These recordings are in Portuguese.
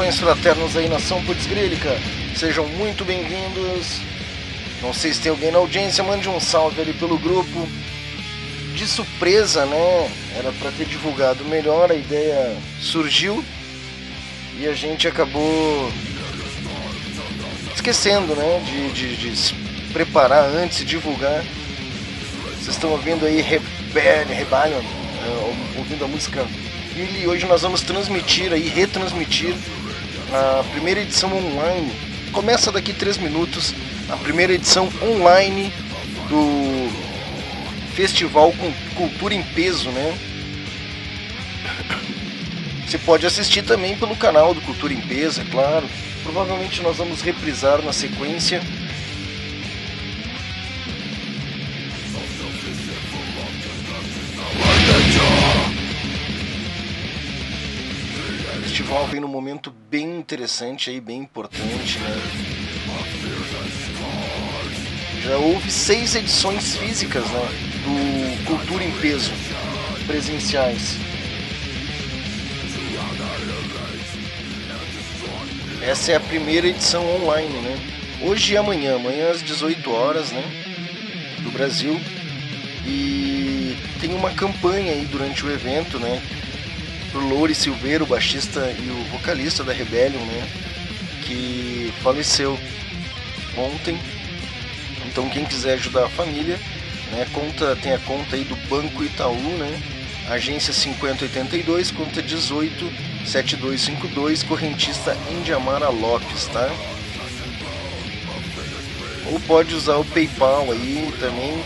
Saudações fraternas aí, nação putzgrílica. Sejam muito bem-vindos. Não sei se tem alguém na audiência, mande um salve ali pelo grupo. De surpresa, né? Era para ter divulgado melhor, a ideia surgiu e a gente acabou esquecendo, né? De, de, de se preparar antes divulgar. Vocês estão ouvindo aí Rebellion, Rebellion, uh, ouvindo a música e hoje nós vamos transmitir aí, retransmitir a primeira edição online. Começa daqui três minutos a primeira edição online do Festival Cultura em Peso, né? Você pode assistir também pelo canal do Cultura em Peso, é claro. Provavelmente nós vamos reprisar na sequência vem num momento bem interessante aí, bem importante, né? Já houve seis edições físicas, né? Do Cultura em Peso, presenciais. Essa é a primeira edição online, né? Hoje e amanhã, amanhã às 18 horas, né? Do Brasil. E tem uma campanha aí durante o evento, né? Pro Loure Silveiro, o baixista e o vocalista da Rebellion, né? Que faleceu ontem. Então quem quiser ajudar a família, né? Conta, tem a conta aí do Banco Itaú, né? Agência 5082, conta 187252, correntista Indiamara Lopes, tá? Ou pode usar o PayPal aí também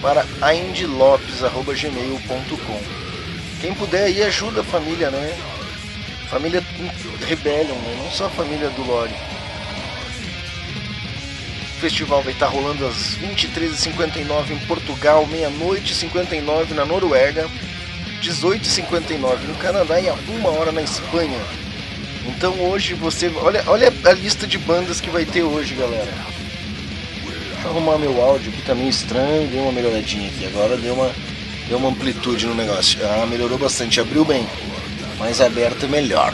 para aindlopes.gmail.com quem puder aí ajuda a família, né? Família Rebellion, né? não só a família do Lore. O festival vai estar rolando às 23h59 em Portugal, meia-noite 59 na Noruega, 18h59 no Canadá e a uma hora na Espanha. Então hoje você. Olha, olha a lista de bandas que vai ter hoje, galera. Deixa eu arrumar meu áudio aqui, tá meio estranho, deu uma melhoradinha aqui. Agora deu uma deu uma amplitude no negócio. Ah, melhorou bastante, abriu bem. Mais aberto melhor.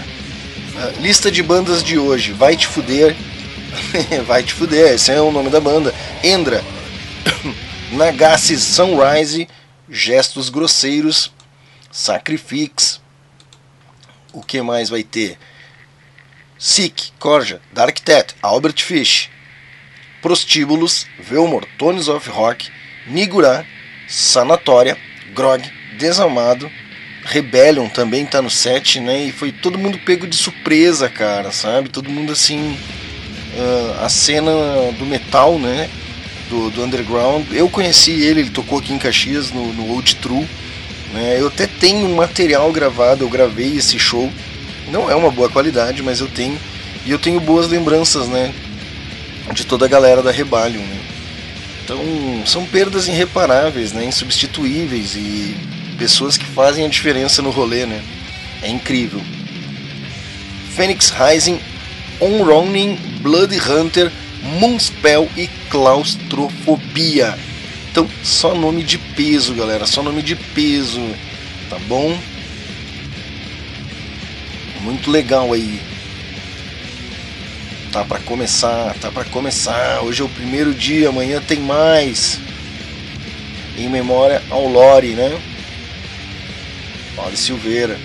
Ah, lista de bandas de hoje. Vai te fuder. Vai te fuder, esse é o nome da banda. Endra. Nagassi Sunrise. Gestos Grosseiros. Sacrifix. O que mais vai ter? Sick, Corja, Dark Tet, Albert Fish, Prostíbulos, Velmor, Tones of Rock, Nigura, Sanatória, Grog, Desamado, Rebellion também tá no set, né? E foi todo mundo pego de surpresa, cara, sabe? Todo mundo assim. Uh, a cena do metal, né? Do, do underground. Eu conheci ele, ele tocou aqui em Caxias no, no Old True. Né? Eu até tenho um material gravado, eu gravei esse show. Não é uma boa qualidade, mas eu tenho. E eu tenho boas lembranças, né? De toda a galera da Rebellion, né? Então, são perdas irreparáveis, né, insubstituíveis e pessoas que fazem a diferença no rolê, né? É incrível. Phoenix Rising, On Ronin, Blood Hunter, Moonspell e Claustrofobia. Então, só nome de peso, galera, só nome de peso, tá bom? Muito legal aí. Tá para começar, tá para começar. Hoje é o primeiro dia, amanhã tem mais. Em memória ao Lore, né? Lore Silveira.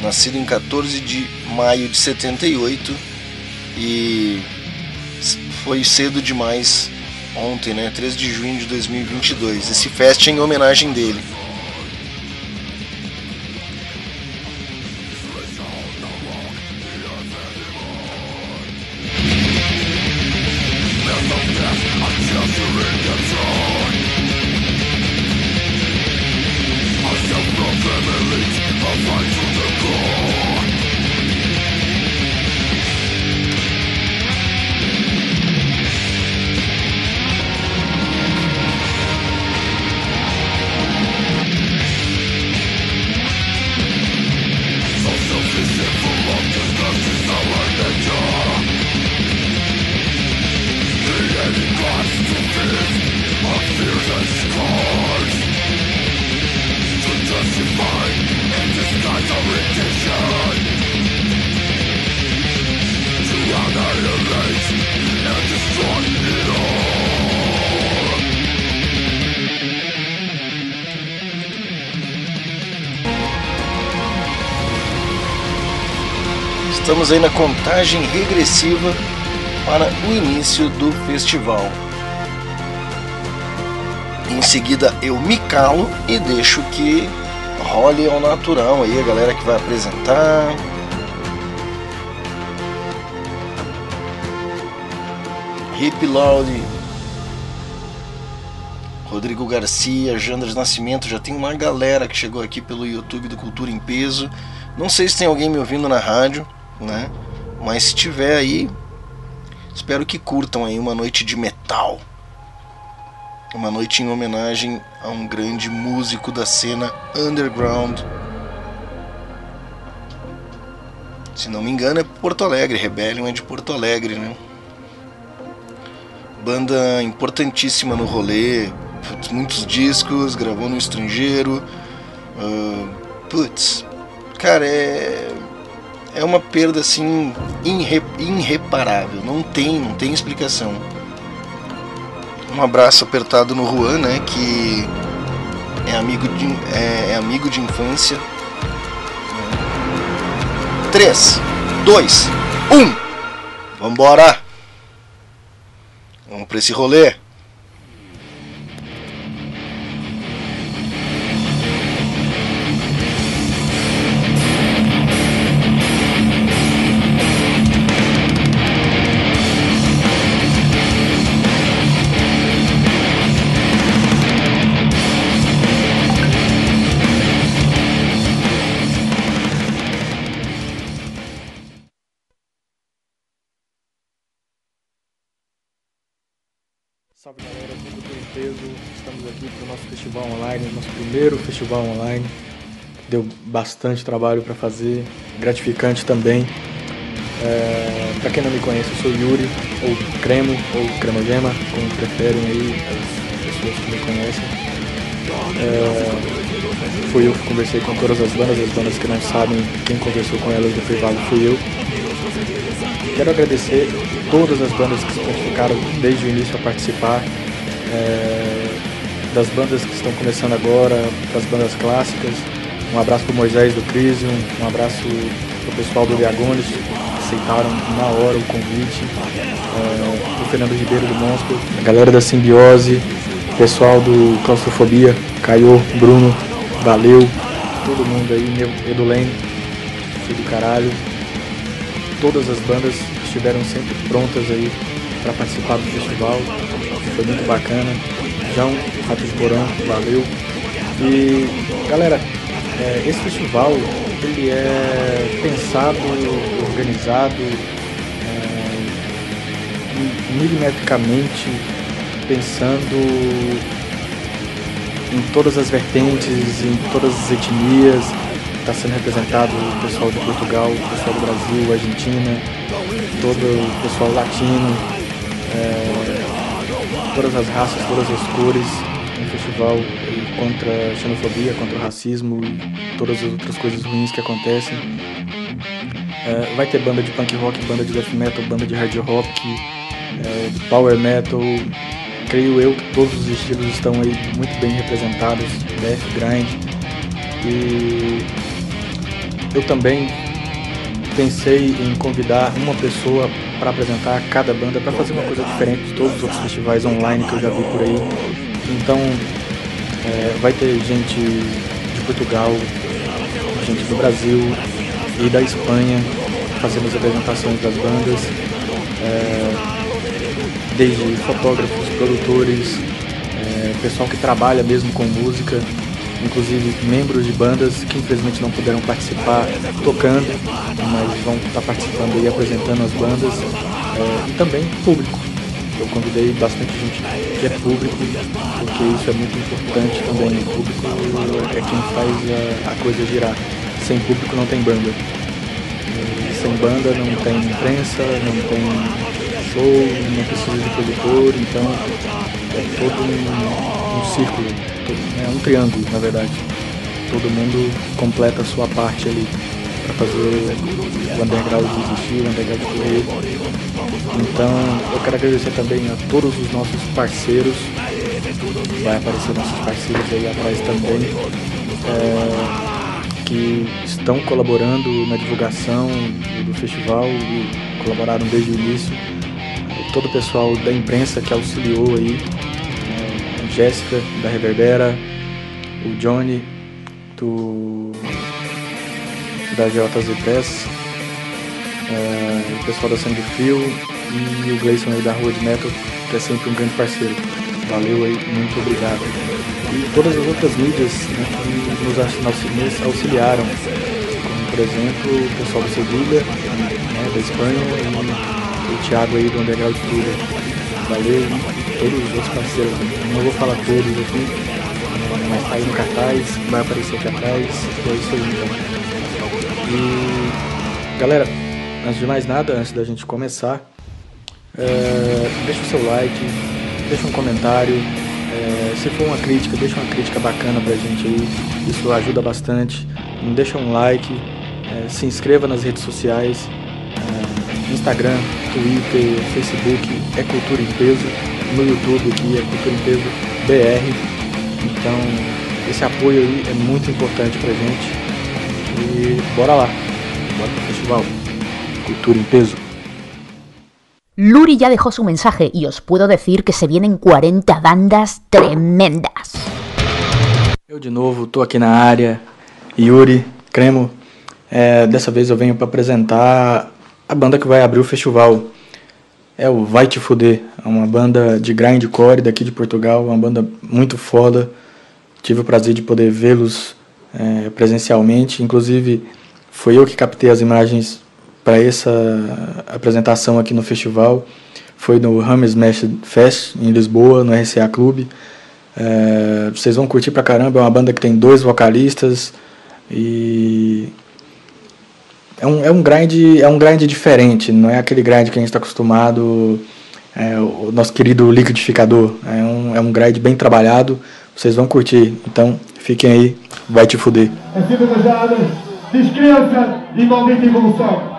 Nascido em 14 de maio de 78 e foi cedo demais ontem, né? 13 de junho de 2022. Esse fest é em homenagem dele. Estamos aí na contagem regressiva para o início do festival. Em seguida eu me calo e deixo que role ao natural aí a galera que vai apresentar. Hip Loud, Rodrigo Garcia, Jandras Nascimento, já tem uma galera que chegou aqui pelo YouTube do Cultura em Peso. Não sei se tem alguém me ouvindo na rádio, né? Mas se tiver aí, espero que curtam aí uma noite de metal. Uma noite em homenagem a um grande músico da cena underground. Se não me engano, é Porto Alegre. Rebellion é de Porto Alegre, né? Banda importantíssima no rolê. Muitos discos, gravou no estrangeiro. Uh, putz, cara, é. É uma perda assim irre, irreparável. Não tem, não tem explicação um abraço apertado no Juan, né? Que é amigo de, é, é amigo de infância. 3, 2, 1. Vambora! Vamos pra esse rolê. Primeiro festival online. Deu bastante trabalho para fazer, gratificante também. É, para quem não me conhece, eu sou Yuri, ou Cremo, ou Cremogema, como preferem aí as pessoas que me conhecem. É, fui eu que conversei com todas as bandas, as bandas que não sabem, quem conversou com elas no privado fui eu. Quero agradecer todas as bandas que se prontificaram desde o início a participar. É, das bandas que estão começando agora, das bandas clássicas. Um abraço para Moisés do Crisium, um abraço para o pessoal do Diagones, aceitaram na hora o convite. É, o Fernando Ribeiro do Monstro, a galera da Simbiose, pessoal do Claustrofobia, Caio, Bruno, valeu, todo mundo aí, meu Edulene, filho do caralho. Todas as bandas estiveram sempre prontas aí para participar do festival, foi muito bacana. João, Ratos Porão, valeu. E galera, é, esse festival ele é pensado, organizado é, milimetricamente, pensando em todas as vertentes, em todas as etnias. Está sendo representado o pessoal de Portugal, o pessoal do Brasil, Argentina, todo o pessoal latino. É, todas as raças, todas as cores, um festival contra a xenofobia, contra o racismo e todas as outras coisas ruins que acontecem. É, vai ter banda de punk rock, banda de death metal, banda de hard rock, é, power metal. Creio eu que todos os estilos estão aí muito bem representados, death, grind. E eu também pensei em convidar uma pessoa para apresentar cada banda, para fazer uma coisa diferente de todos os outros festivais online que eu já vi por aí. Então, é, vai ter gente de Portugal, gente do Brasil e da Espanha fazendo as apresentações das bandas, é, desde fotógrafos, produtores, é, pessoal que trabalha mesmo com música inclusive membros de bandas que infelizmente não puderam participar tocando, mas vão estar participando e apresentando as bandas, é, e também público. Eu convidei bastante gente que é público, porque isso é muito importante também. O público é quem faz a, a coisa girar. Sem público não tem banda. E sem banda não tem imprensa, não tem show, não precisa de produtor, então é todo um, um círculo é um triângulo, na verdade. Todo mundo completa a sua parte ali para fazer o underground existir, o underground correr. Então eu quero agradecer também a todos os nossos parceiros. Vai aparecer nossos parceiros aí atrás também. É, que estão colaborando na divulgação do festival e colaboraram desde o início. Todo o pessoal da imprensa que auxiliou aí, a Jéssica da Reverbera, o Johnny do da JZ Press, é, o pessoal da Sangue Frio e o Gleison aí da Rua de Metal, que é sempre um grande parceiro. Valeu aí, muito obrigado. E todas as outras mídias né, que nos auxiliaram, como por exemplo o pessoal do Sevilha, né, da Espanha, o Thiago aí do Underground Tour. Valeu, todos os outros parceiros. Não vou falar todos aqui, mas tá aí no cartaz, vai aparecer aqui atrás, e é isso aí então. E galera, antes de mais nada, antes da gente começar, é, deixa o seu like, deixa um comentário. É, se for uma crítica, deixa uma crítica bacana pra gente aí. Isso ajuda bastante. Deixa um like, é, se inscreva nas redes sociais. Instagram, Twitter, Facebook é Cultura em Peso. No YouTube aqui é Cultura em Peso BR. Então esse apoio aí é muito importante pra gente. E bora lá, bora pro festival. Cultura em Peso. Luri ya dejó su mensaje y os puedo decir que se vienen 40 bandas tremendas. Eu de novo tô aqui na área, Yuri, Cremo. É, dessa vez eu venho para apresentar a banda que vai abrir o festival. É o Vai Te Fuder, é uma banda de grindcore daqui de Portugal, uma banda muito foda. Tive o prazer de poder vê-los é, presencialmente, inclusive foi eu que captei as imagens para essa apresentação aqui no festival. Foi no Hammersmash Fest, em Lisboa, no RCA Clube. É, vocês vão curtir pra caramba, é uma banda que tem dois vocalistas e é um, é um grind é um grind diferente, não é aquele grind que a gente está acostumado, é, o nosso querido liquidificador, é um, é um grind bem trabalhado, vocês vão curtir, então fiquem aí, vai te fuder. Evolução.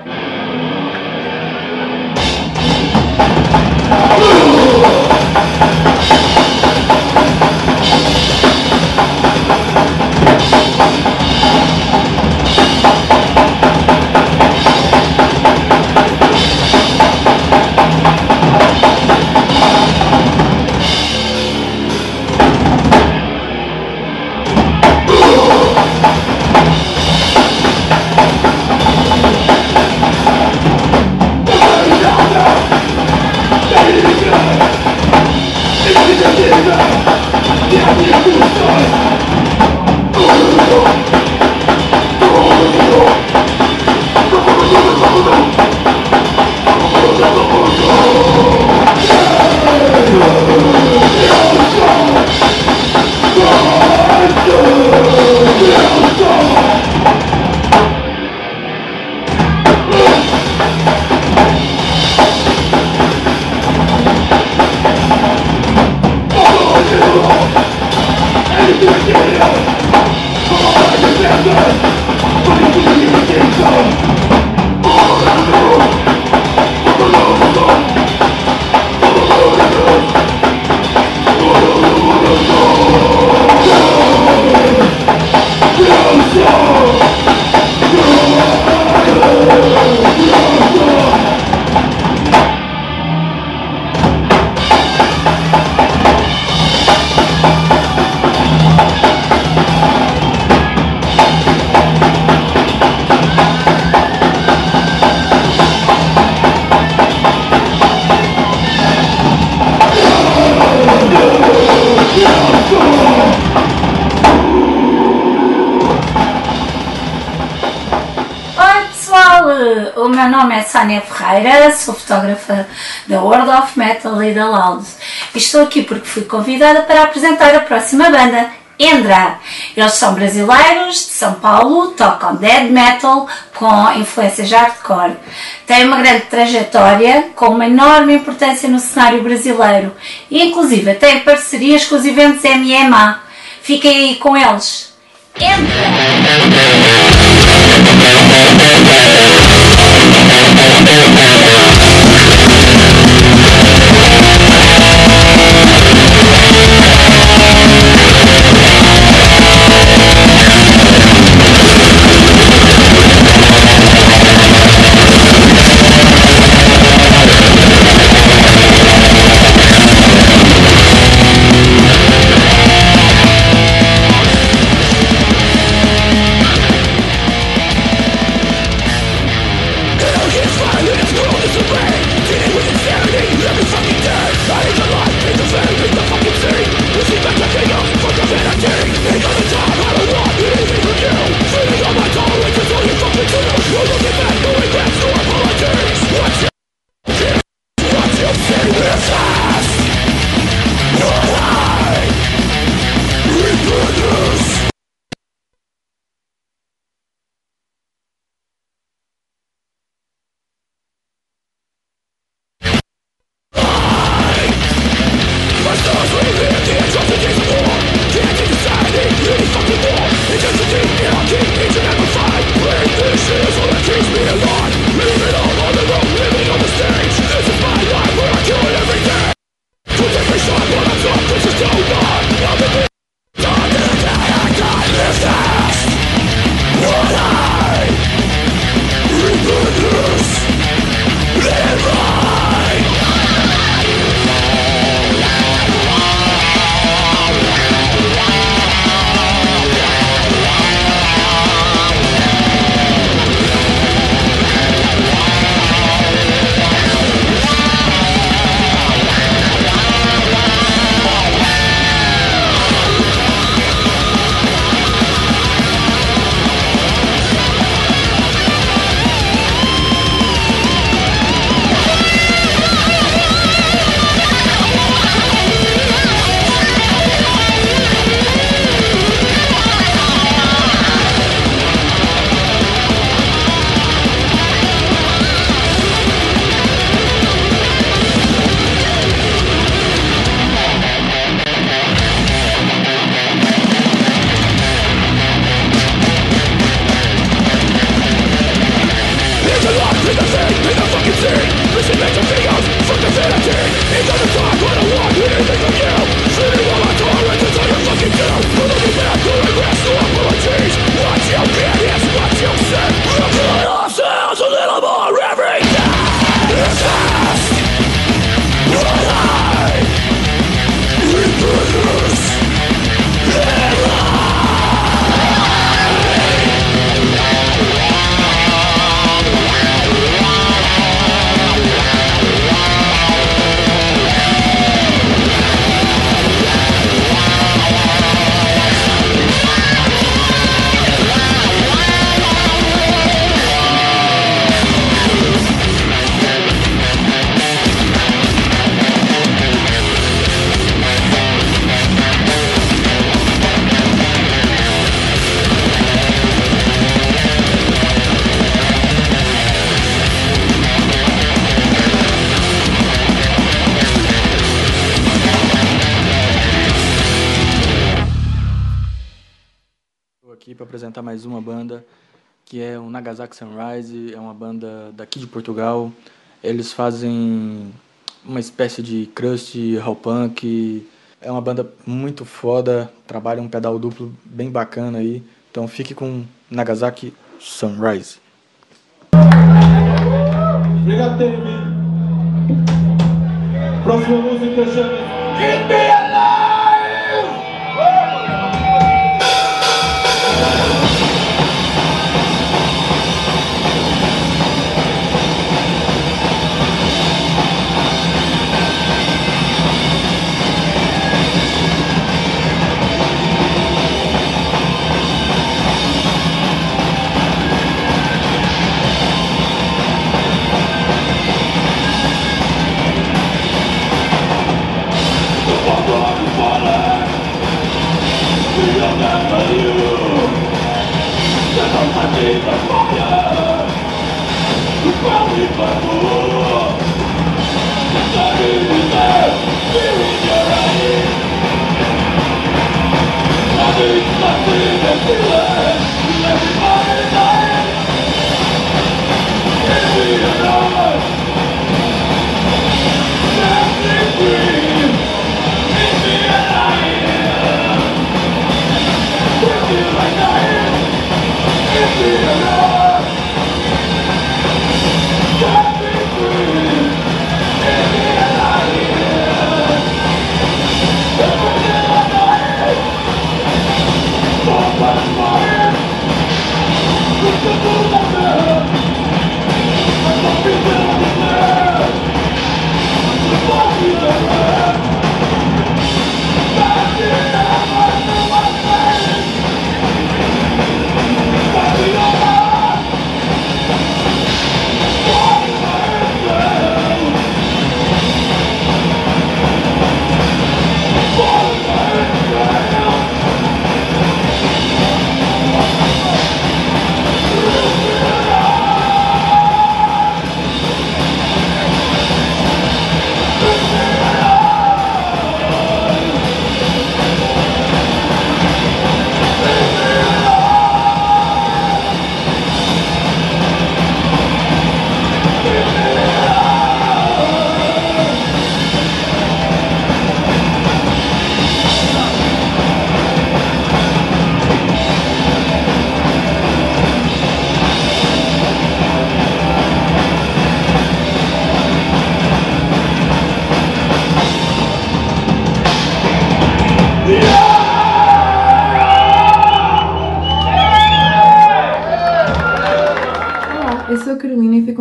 Of Metal da Loud. E estou aqui porque fui convidada para apresentar a próxima banda, Endra. Eles são brasileiros, de São Paulo, tocam dead metal com influências hardcore. Têm uma grande trajetória, com uma enorme importância no cenário brasileiro. E, inclusive, têm parcerias com os eventos MMA. Fiquem aí com eles. Endra! Nagasaki Sunrise, é uma banda daqui de Portugal. Eles fazem uma espécie de crust, hall punk. É uma banda muito foda, trabalha um pedal duplo bem bacana aí. Então fique com Nagasaki Sunrise. Obrigado por terem vindo. Próxima música chama-se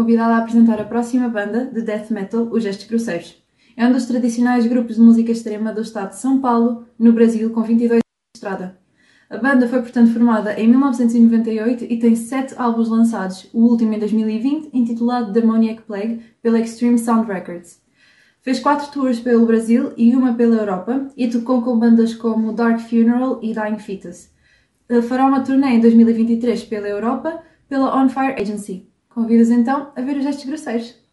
convidada a apresentar a próxima banda de death metal, os Gestos Grosseiros. É um dos tradicionais grupos de música extrema do estado de São Paulo, no Brasil, com 22 anos de estrada. A banda foi, portanto, formada em 1998 e tem sete álbuns lançados, o último em 2020, intitulado Demoniac Plague, pela Extreme Sound Records. Fez quatro tours pelo Brasil e uma pela Europa e tocou com bandas como Dark Funeral e Dying Fetus. Fará uma turnê em 2023 pela Europa pela On Fire Agency. Convido-os então a ver os gestos grosseiros.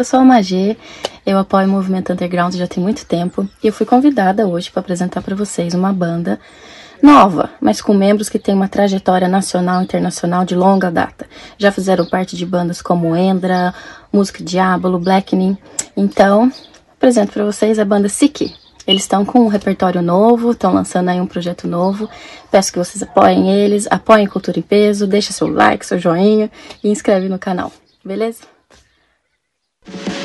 Eu sou a Magê, eu apoio o movimento underground já tem muito tempo e eu fui convidada hoje para apresentar para vocês uma banda nova, mas com membros que têm uma trajetória nacional e internacional de longa data. Já fizeram parte de bandas como Endra, Música Diablo, Blackening. Então, apresento para vocês a banda Siki. Eles estão com um repertório novo, estão lançando aí um projeto novo. Peço que vocês apoiem eles, apoiem Cultura em Peso, deixa seu like, seu joinha e inscreve no canal, beleza? Thank you.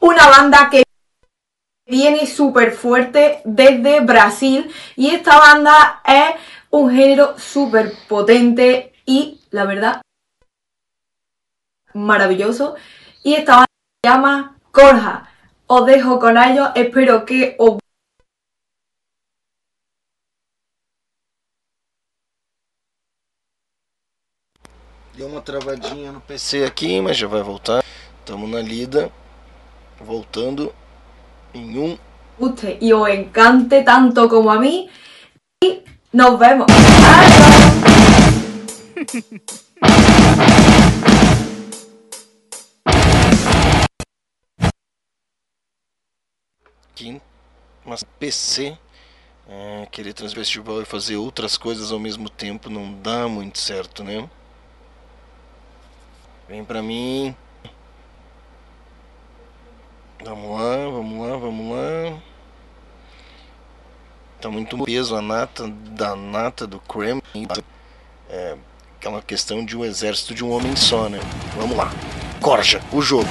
una banda que viene súper fuerte desde Brasil y esta banda es un género súper potente y la verdad maravilloso y esta banda se llama Corja. Os dejo con ellos, espero que os Deu uma travadinha no PC aqui, mas já vai voltar. Estamos na lida. Voltando em um. guste y os encante tanto como a mí. Y nos vemos. aqui, mas PC, é, querer festival e fazer outras coisas ao mesmo tempo não dá muito certo, né? Vem pra mim. Vamos lá, vamos lá, vamos lá. Tá muito peso a nata da nata do Kremlin. É, aquela questão de um exército de um homem só, né? Vamos lá. Corja, o jogo.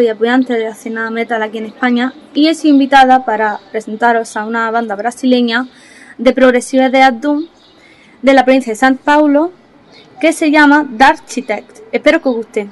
Soy apoyante de la metal aquí en España y he sido invitada para presentaros a una banda brasileña de progresiva de Doom de la provincia de San Paulo que se llama Dark Architect. Espero que os guste.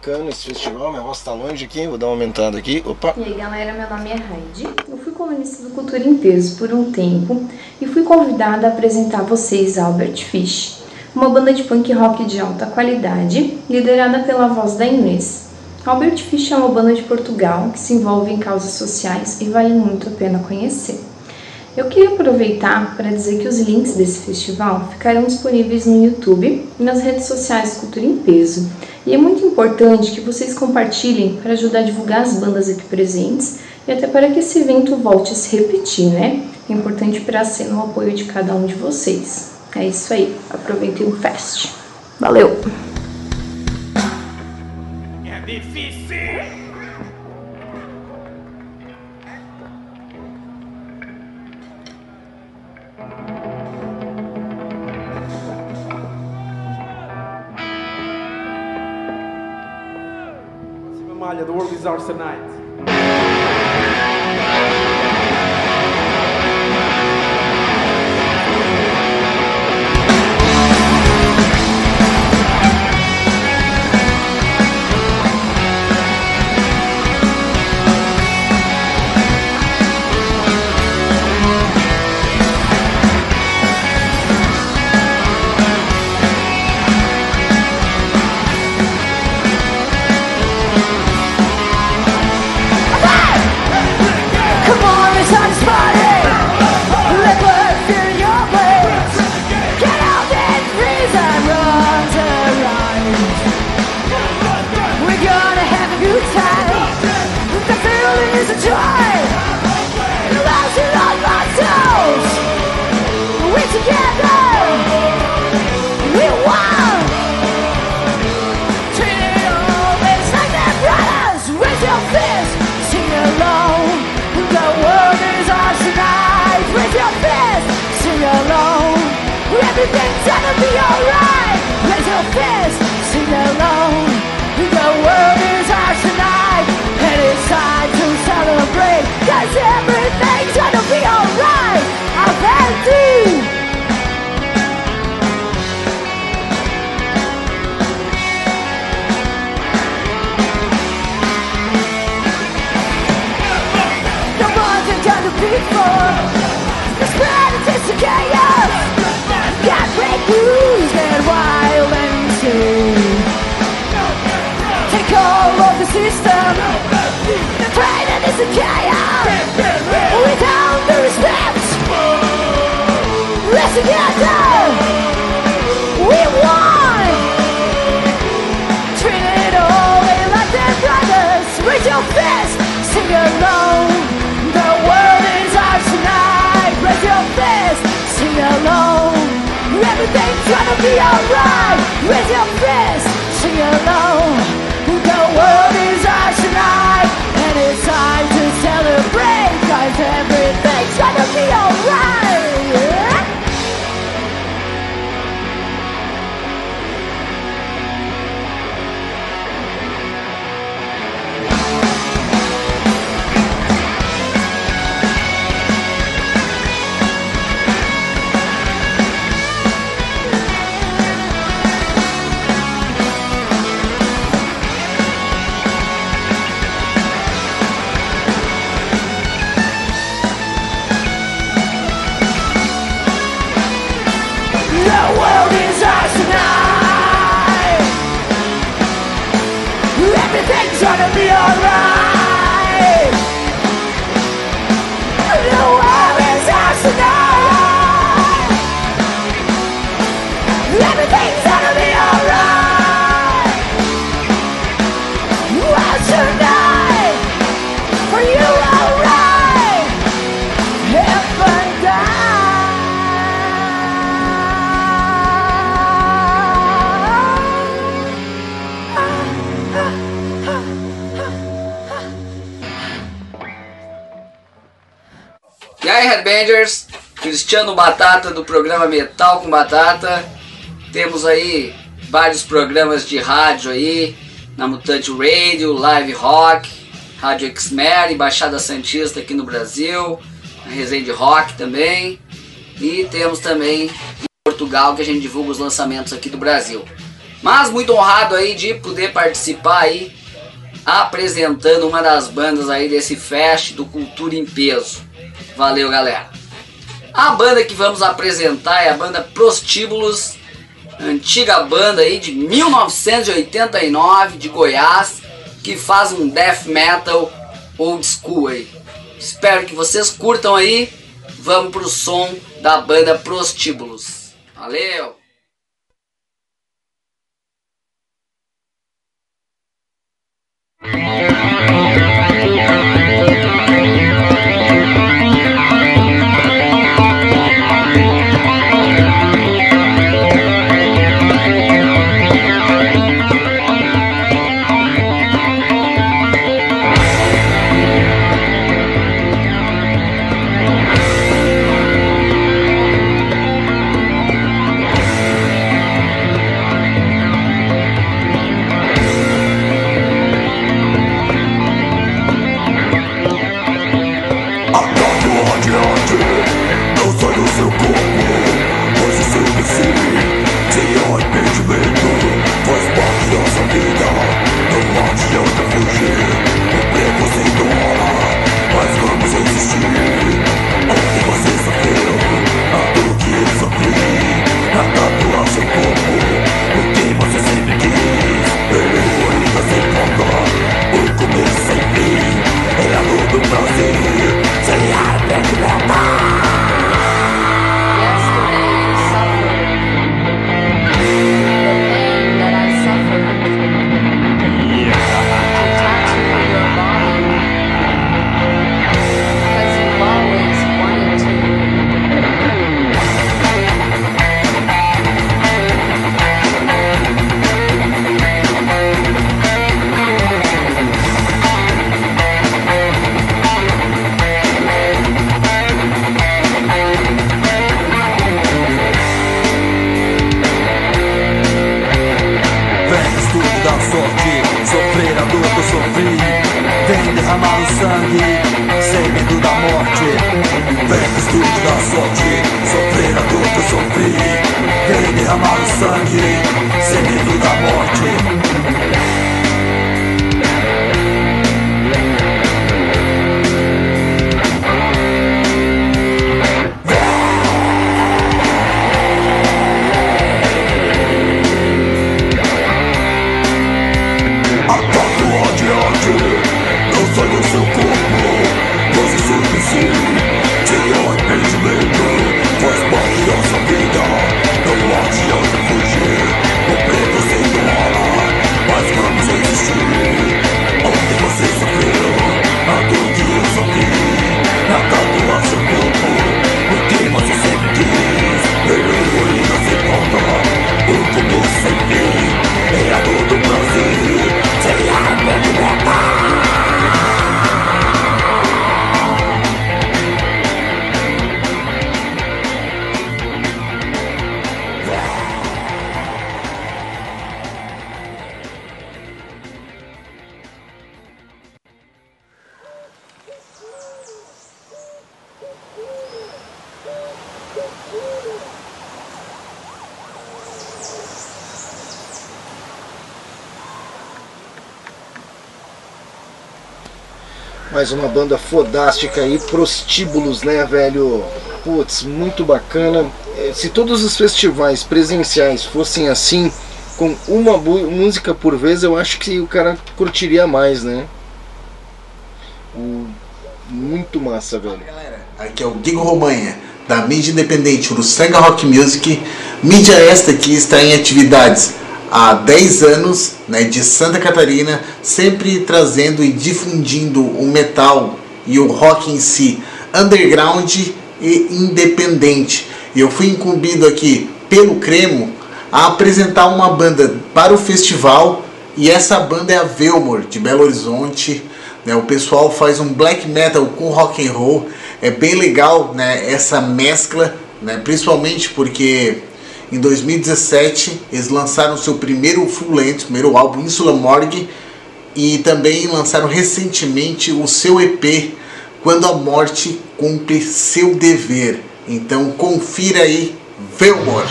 Bacana esse festival. Minha voz tá longe aqui, vou dar uma aumentada aqui. Opa! E aí galera, meu nome é Heidi. Eu fui comunista do Cultura em Peso por um tempo e fui convidada a apresentar a vocês Albert Fish, uma banda de punk rock de alta qualidade, liderada pela voz da Inês. Albert Fish é uma banda de Portugal que se envolve em causas sociais e vale muito a pena conhecer. Eu queria aproveitar para dizer que os links desse festival ficarão disponíveis no YouTube e nas redes sociais Cultura em Peso. E é muito importante que vocês compartilhem para ajudar a divulgar as bandas aqui presentes e até para que esse evento volte a se repetir, né? É importante para ser no apoio de cada um de vocês. É isso aí, aproveitem o fest. Valeu! É difícil. The world is ours tonight. The chaos. Without the respect. Let's together We won Treat it all like their brothers. Raise your fist, sing along. The world is ours tonight. Raise your fist, sing along. Everything's gonna be alright. Raise your fist, aí, Headbangers? Cristiano Batata do programa Metal com Batata. Temos aí vários programas de rádio aí, na Mutante Radio, Live Rock, Rádio Xmer, Embaixada Santista aqui no Brasil, a Resende Rock também. E temos também em Portugal que a gente divulga os lançamentos aqui do Brasil. Mas muito honrado aí de poder participar aí apresentando uma das bandas aí desse fest do Cultura em Peso. Valeu, galera. A banda que vamos apresentar é a banda Prostíbulos, antiga banda aí de 1989 de Goiás, que faz um death metal old school aí. Espero que vocês curtam aí. Vamos pro som da banda Prostíbulos. Valeu! zumbi Vem derramar o sangue Sem medo da morte Mais uma banda fodástica aí, Prostíbulos, né, velho? Putz, muito bacana. Eh, Se todos os festivais presenciais fossem assim, com uma música por vez, eu acho que o cara curtiria mais, né? O- Muito massa, velho. Aqui é o Guigo Romanha, da mídia independente Uruçanga Rock Music, mídia esta que está em atividades há 10 anos, né, de Santa Catarina, sempre trazendo e difundindo o metal e o rock em si, underground e independente. E eu fui incumbido aqui pelo Cremo a apresentar uma banda para o festival e essa banda é a Velmor de Belo Horizonte. né? O pessoal faz um black metal com rock and roll. É bem legal né, essa mescla, né, principalmente porque em 2017 eles lançaram seu primeiro full length, primeiro álbum Insula Morgue e também lançaram recentemente o seu EP Quando a Morte Cumpre Seu Dever. Então confira aí, Velmor.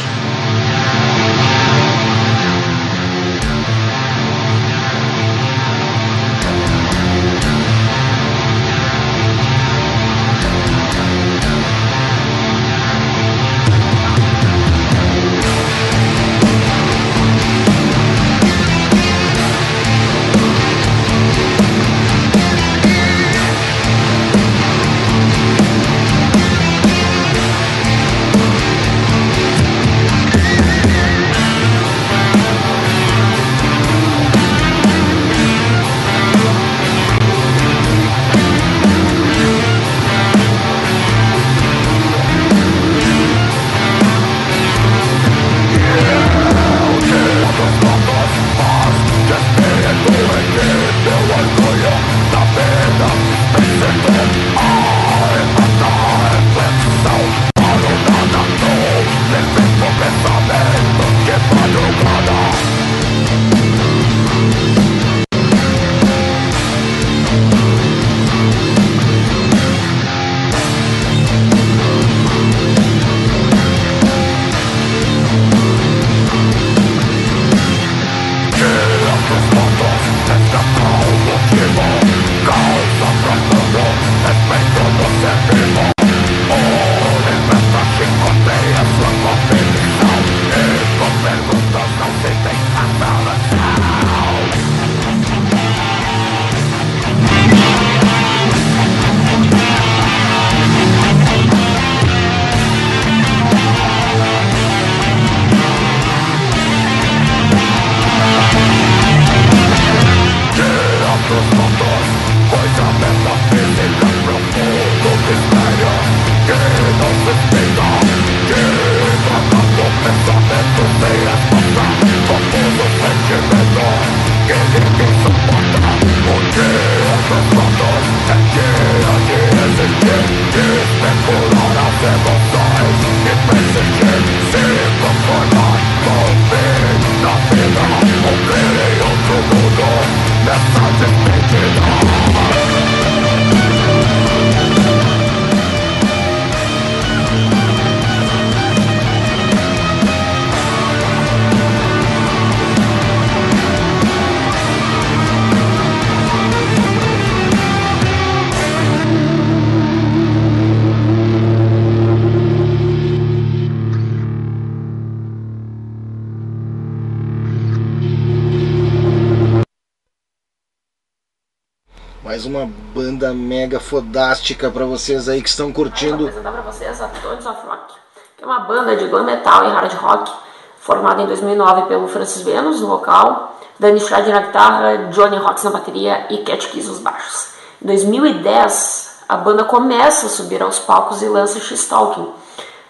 Banda mega fodástica pra vocês aí que estão Vou curtindo. apresentar pra vocês a Tones of Rock, que é uma banda de glam metal e hard rock, formada em 2009 pelo Francis Venus no vocal, Danny Fred na guitarra, Johnny Rocks na bateria e Cat Keys nos baixos. Em 2010, a banda começa a subir aos palcos e lança X-Talking.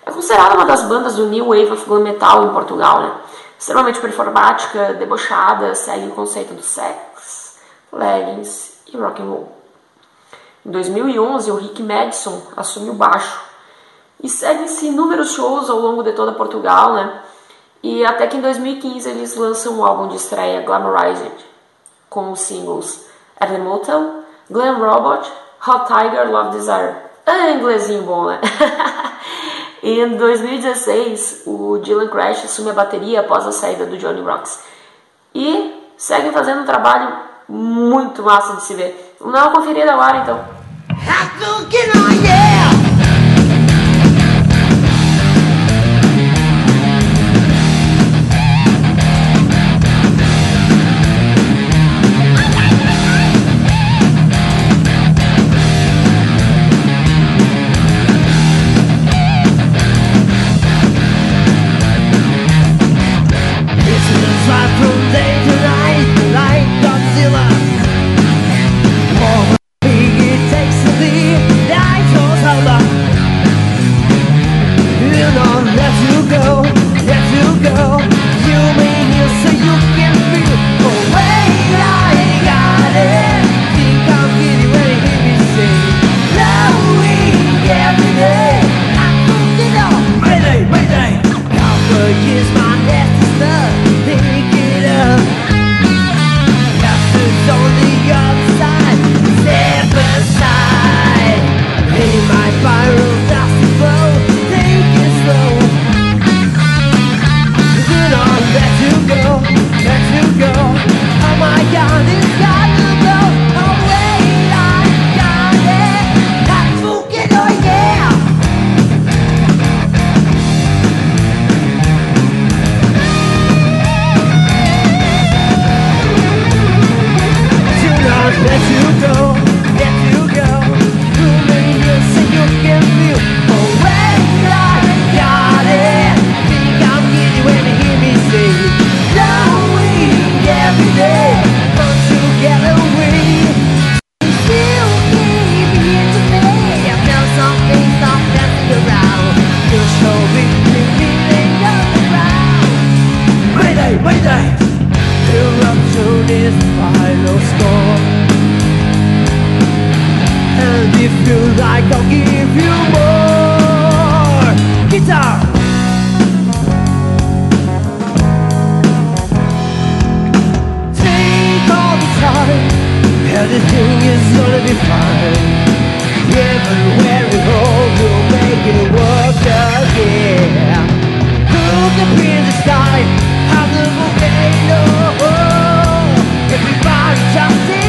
É considerada uma das bandas do New Wave of Glam Metal em Portugal, né? Extremamente performática, debochada, segue o conceito do sex, leggings e rock and roll. Em 2011, o Rick Madison assume o baixo. E seguem-se inúmeros shows ao longo de toda Portugal, né? E até que em 2015 eles lançam um álbum de estreia, Glamorized, com os singles At the Motel, Glam Robot, Hot Tiger, Love Desire. Ah, inglesinho bom, né? e em 2016, o Dylan Crash assume a bateria após a saída do Johnny Rocks. E seguem fazendo um trabalho muito massa de se ver. Dar uma conferida agora, então. You like, I'll give you more. Guitar. Take all the time. Everything is gonna be fine. Everywhere we go, we'll make it work again. Look up in the sky, how the volcano. Everybody trusting you,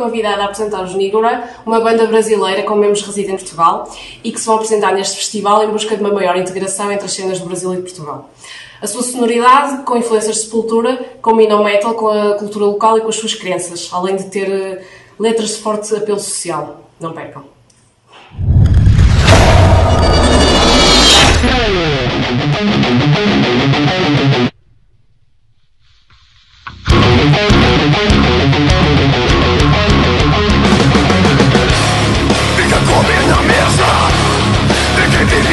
convidada a apresentar os Nigora, uma banda brasileira com membros residentes em Portugal e que se vão apresentar neste festival em busca de uma maior integração entre as cenas do Brasil e de Portugal. A sua sonoridade, com influências de sepultura, combina o metal com a cultura local e com as suas crenças, além de ter eh, letras de forte apelo social. Não percam. Fica comendo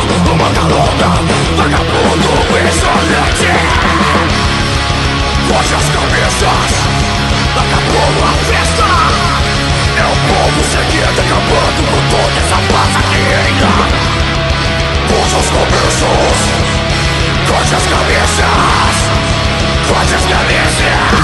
Uma garota Vagabundo insolente Hoje as cabeças Acabou a festa É o povo seguido Acabando com toda essa paz aqui ainda Hoje os começos Corte as cabeças Corte as cabeças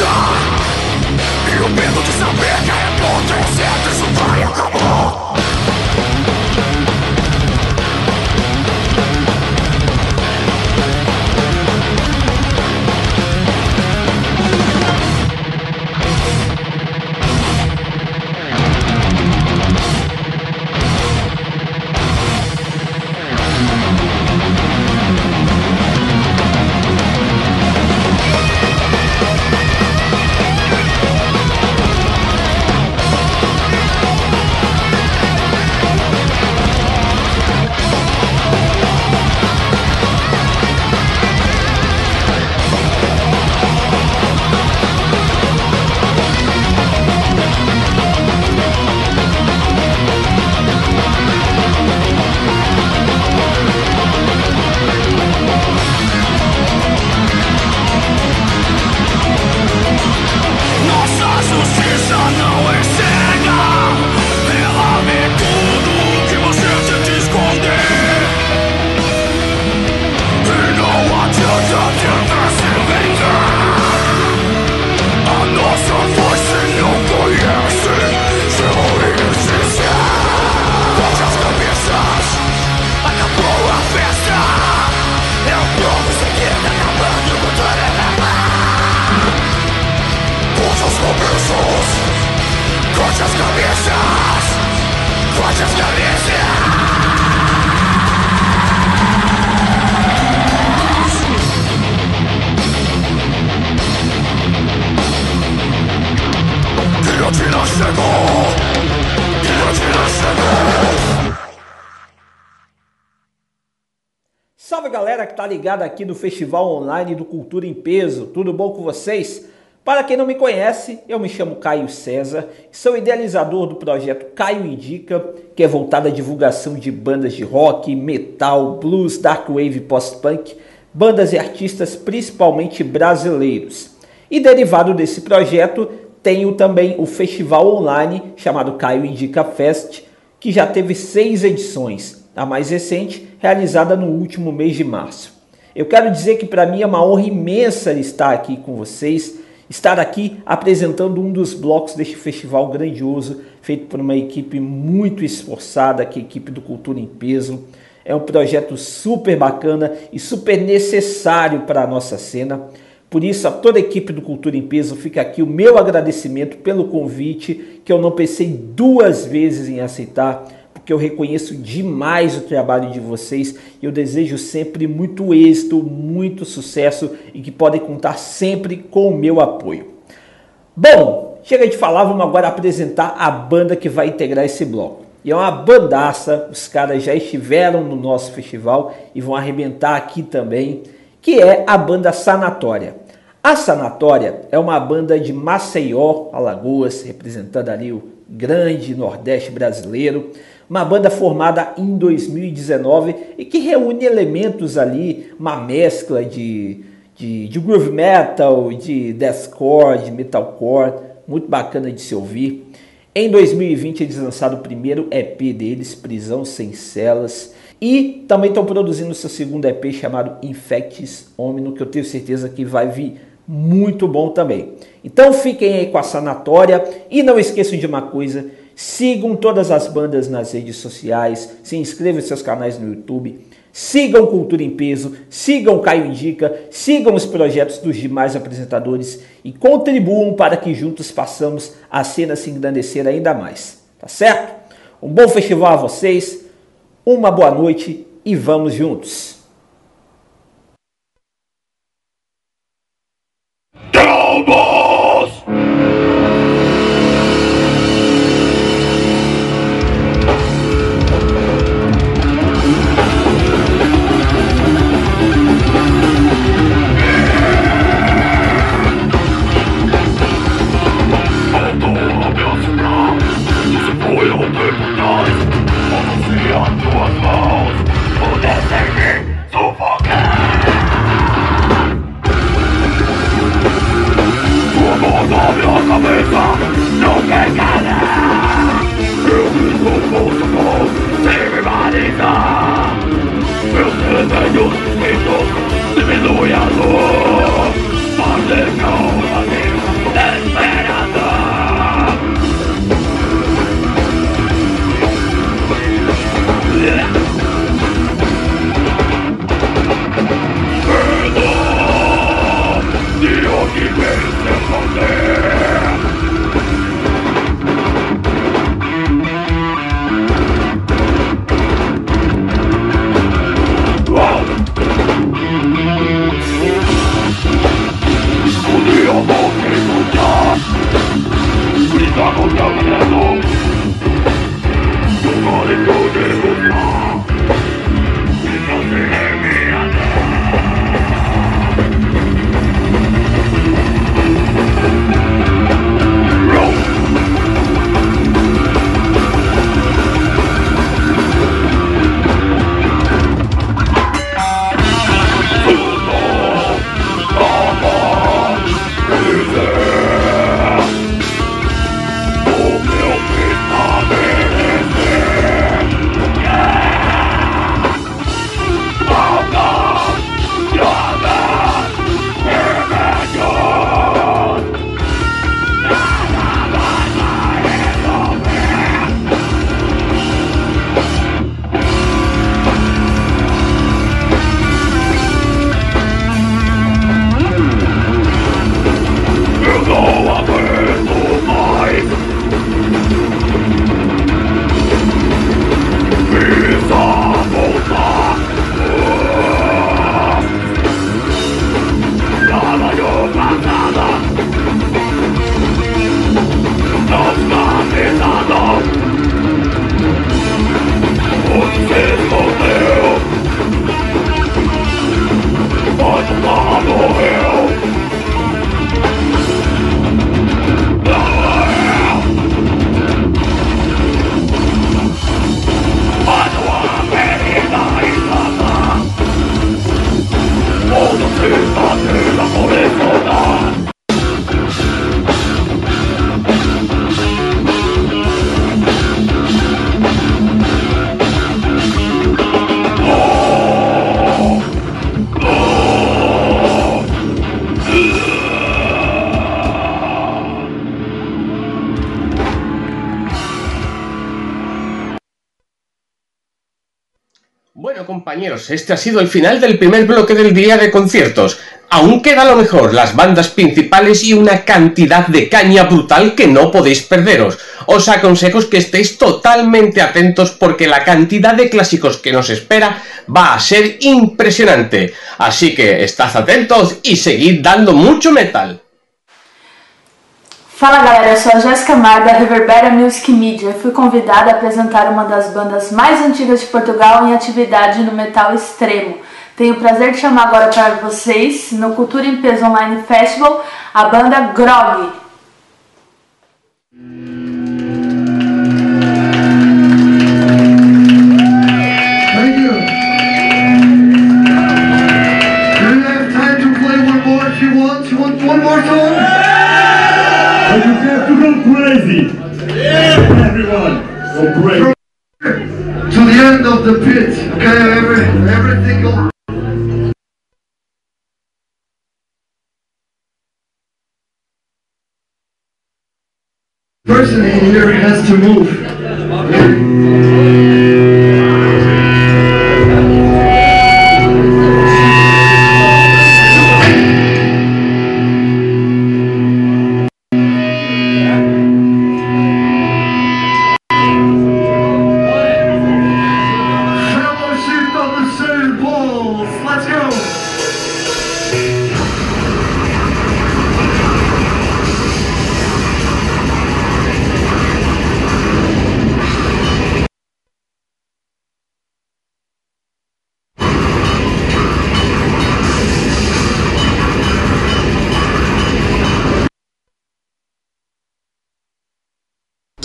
E o medo de saber que a repórter certo isso vai acabar. Ligada aqui no Festival Online do Cultura em Peso, tudo bom com vocês? Para quem não me conhece, eu me chamo Caio César, sou idealizador do projeto Caio Indica, que é voltado à divulgação de bandas de rock, metal, blues, dark wave post-punk, bandas e artistas principalmente brasileiros. E derivado desse projeto, tenho também o festival online chamado Caio Indica Fest, que já teve seis edições, a mais recente realizada no último mês de março. Eu quero dizer que para mim é uma honra imensa estar aqui com vocês estar aqui apresentando um dos blocos deste festival grandioso, feito por uma equipe muito esforçada, que é a equipe do Cultura em Peso. É um projeto super bacana e super necessário para a nossa cena. Por isso, a toda a equipe do Cultura em Peso fica aqui o meu agradecimento pelo convite, que eu não pensei duas vezes em aceitar porque eu reconheço demais o trabalho de vocês e eu desejo sempre muito êxito, muito sucesso e que podem contar sempre com o meu apoio. Bom, chega de falar, vamos agora apresentar a banda que vai integrar esse bloco. E é uma bandaça, os caras já estiveram no nosso festival e vão arrebentar aqui também, que é a banda Sanatória. A Sanatória é uma banda de Maceió, Alagoas, representando ali o grande Nordeste brasileiro uma banda formada em 2019 e que reúne elementos ali, uma mescla de, de, de groove metal, de deathcore, de metalcore, muito bacana de se ouvir. Em 2020 eles lançaram o primeiro EP deles, Prisão Sem Celas, e também estão produzindo seu segundo EP chamado Infectis Omino, que eu tenho certeza que vai vir muito bom também. Então fiquem aí com a sanatória e não esqueçam de uma coisa, Sigam todas as bandas nas redes sociais, se inscrevam em seus canais no YouTube, sigam Cultura em Peso, sigam Caio Indica, sigam os projetos dos demais apresentadores e contribuam para que juntos façamos a cena se engrandecer ainda mais. Tá certo? Um bom festival a vocês, uma boa noite e vamos juntos! años, estos se me doy a. compañeros, este ha sido el final del primer bloque del día de conciertos. Aún queda lo mejor, las bandas principales y una cantidad de caña brutal que no podéis perderos. Os aconsejo que estéis totalmente atentos porque la cantidad de clásicos que nos espera va a ser impresionante. Así que estad atentos y seguid dando mucho metal. Fala galera, eu sou a Jéssica Mar da Reverbera Music Media fui convidada a apresentar uma das bandas mais antigas de Portugal em atividade no metal extremo. Tenho o prazer de chamar agora para vocês, no Cultura em Peso Online Festival, a banda Grog. Thank you. Do crazy. Yeah. Everyone, oh, go crazy. To the end of the pit, okay? Every, everything go. Person in here has to move. Fellowship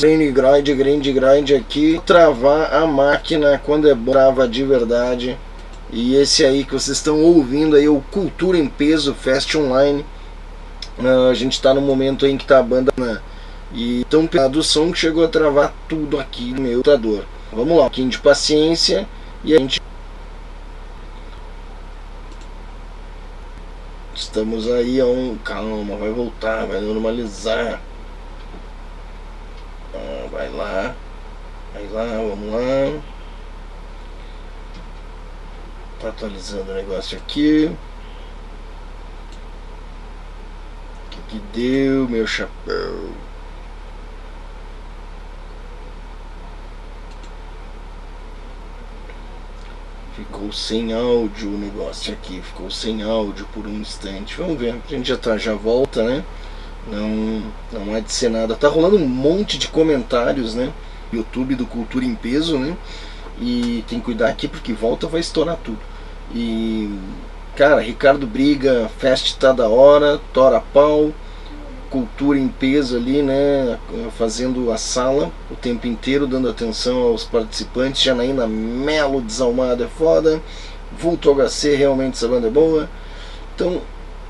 Grande grind, grande grind aqui. Travar a máquina quando é bom, trava de verdade. E esse aí que vocês estão ouvindo aí, é o Cultura em Peso Fest Online. Ah, a gente tá no momento em que tá a banda né? e tão pesado o som que chegou a travar tudo aqui no meu computador. Vamos lá, um pouquinho de paciência e a gente Estamos aí a um. Calma, vai voltar, vai normalizar. Ah, vai lá. Vai lá, vamos lá. Tá atualizando o negócio aqui. O que, que deu, meu chapéu? Ficou sem áudio o negócio aqui, ficou sem áudio por um instante. Vamos ver, a gente já tá, já volta, né? Não, não há de ser nada. Tá rolando um monte de comentários, né? YouTube do Cultura em Peso, né? E tem que cuidar aqui porque volta vai estourar tudo. E cara, Ricardo Briga, Fest tá da hora, Tora Pau, Cultura em Peso ali, né? Fazendo a sala o tempo inteiro, dando atenção aos participantes. Janaína Melo, desalmada é foda. Vulto HC, realmente essa banda é boa. Então,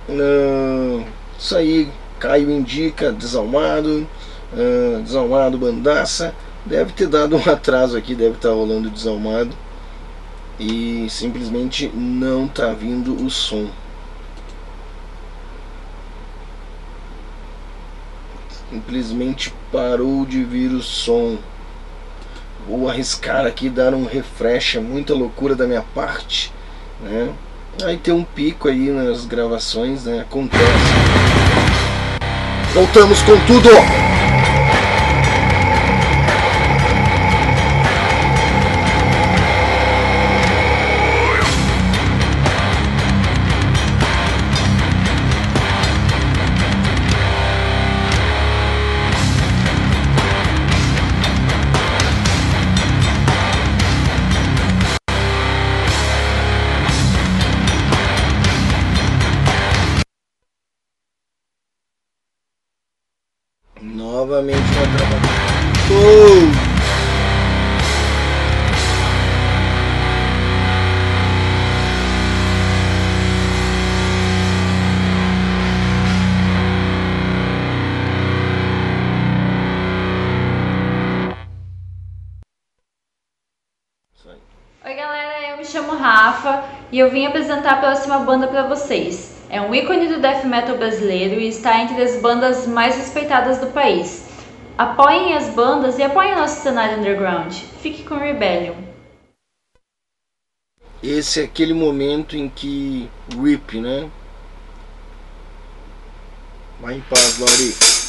ah, isso aí. Caio indica, desalmado, ah, desalmado, bandaça. Deve ter dado um atraso aqui, deve estar rolando desalmado. E simplesmente não tá vindo o som. Simplesmente parou de vir o som. Vou arriscar aqui dar um refresh, é muita loucura da minha parte, né? Aí tem um pico aí nas gravações, né? Acontece. Voltamos com tudo! Eu vim apresentar a próxima banda para vocês. É um ícone do death metal brasileiro e está entre as bandas mais respeitadas do país. Apoiem as bandas e apoiem nosso cenário underground. Fique com Rebellion. Esse é aquele momento em que Rip, né? Vai em paz, Lauri.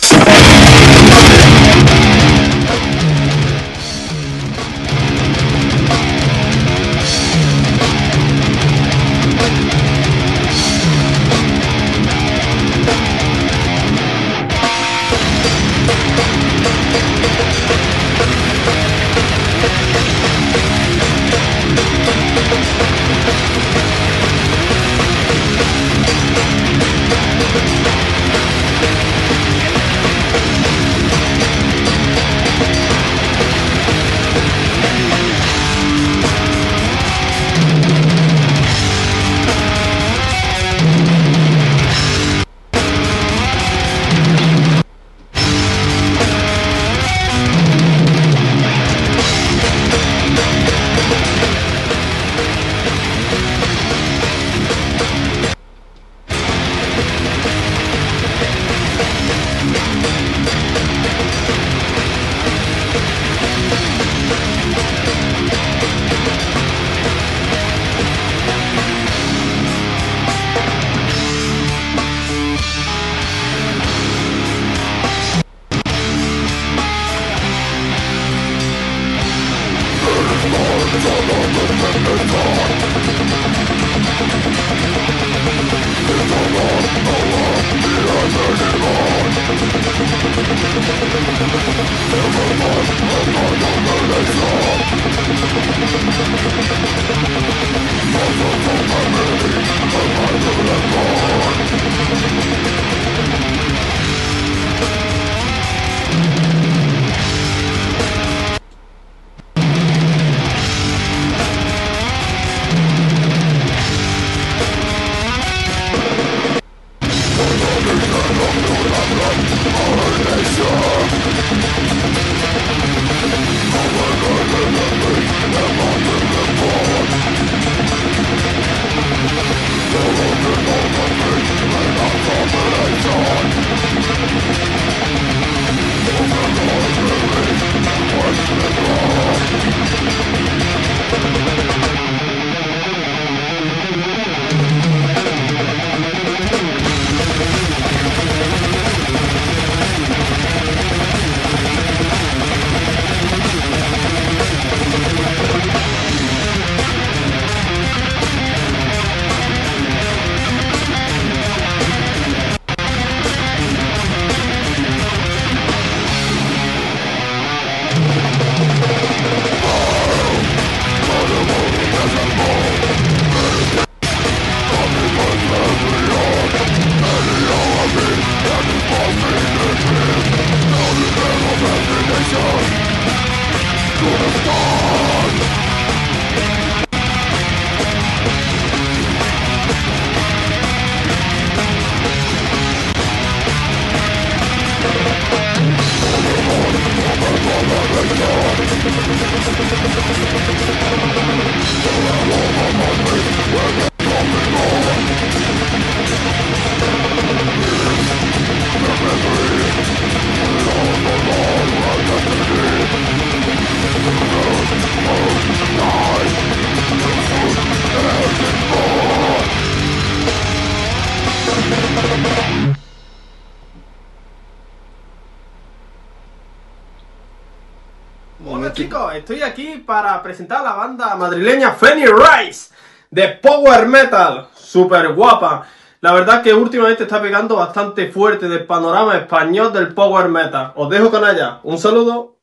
Para presentar a la banda madrileña Fanny Rice de Power Metal, super guapa. La verdad que últimamente está pegando bastante fuerte del panorama español del Power Metal. Os dejo con ella. Un saludo.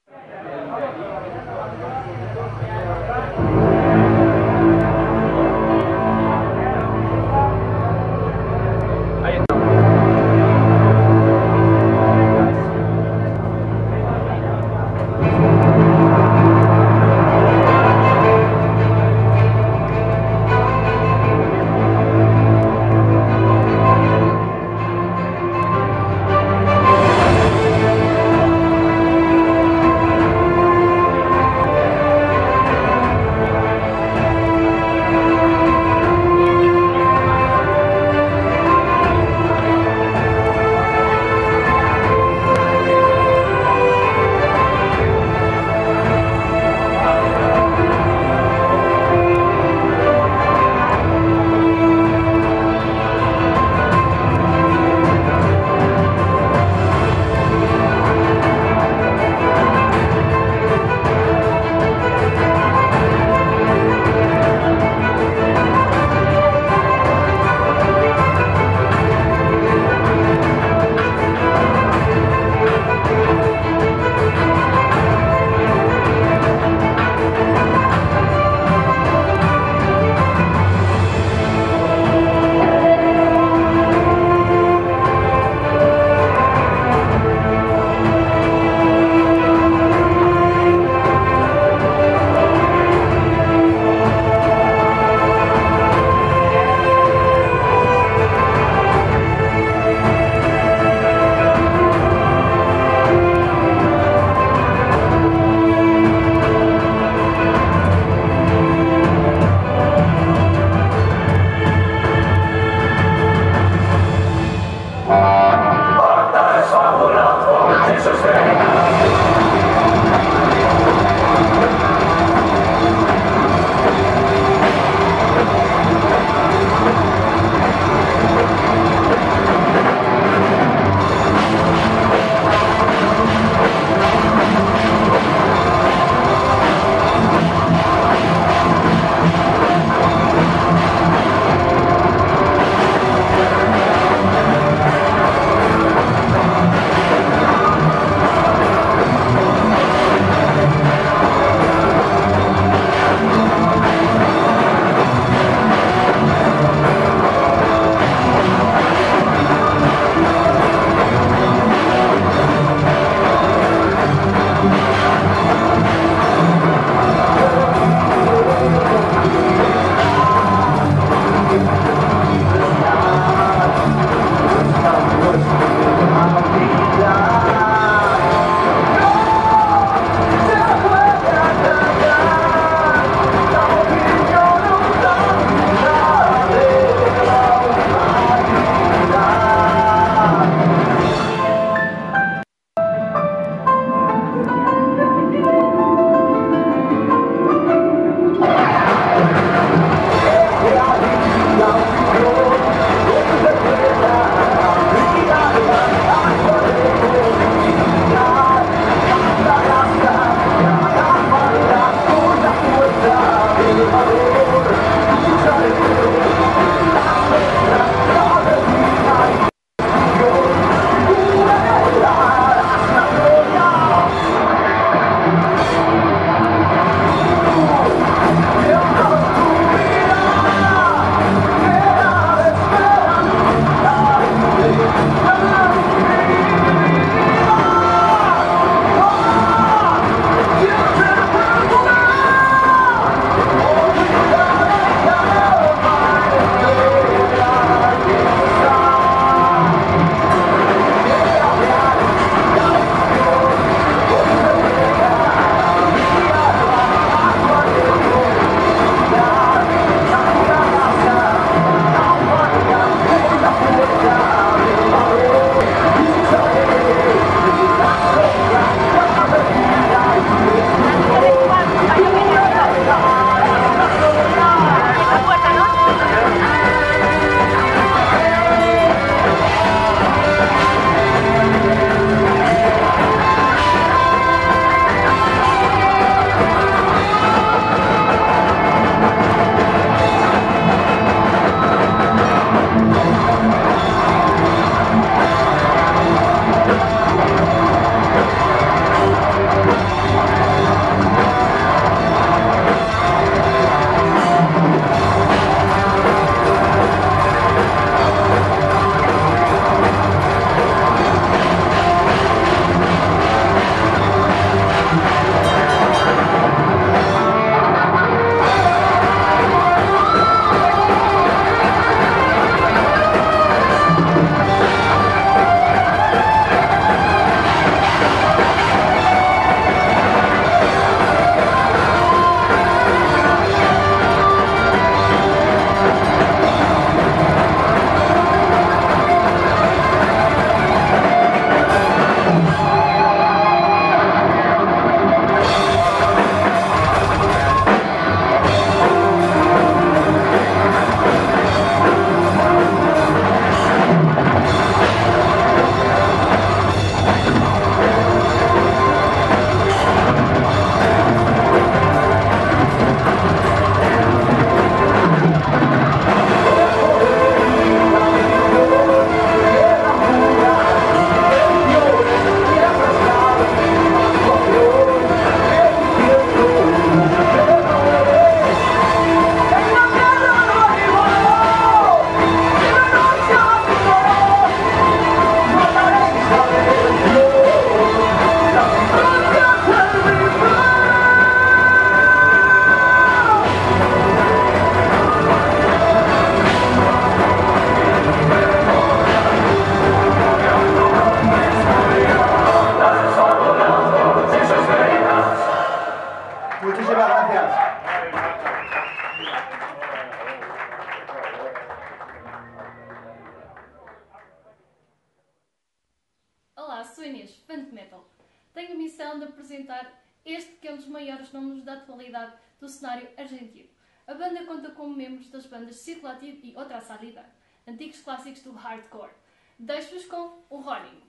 Outra Salida, antigos clássicos do hardcore. Deixo-vos com o Ronin.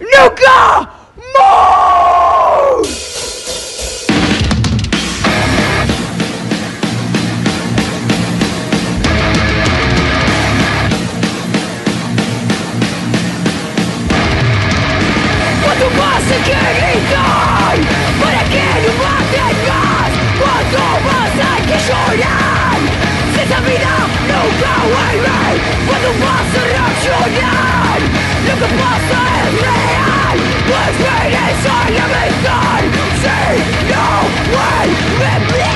Nunca more! the monster of the man of his See no way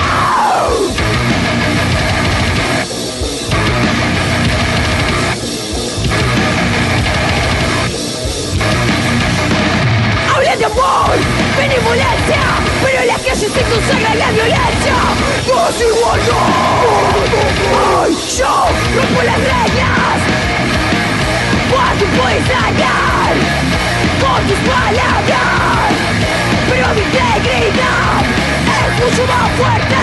benevolencia Pero en la se consagra la violencia. No es igual, no. Ay, Yo rompo las reglas Cuánto puedes dañar Con tus palabras. Pero mi integridad Es mucho más fuerte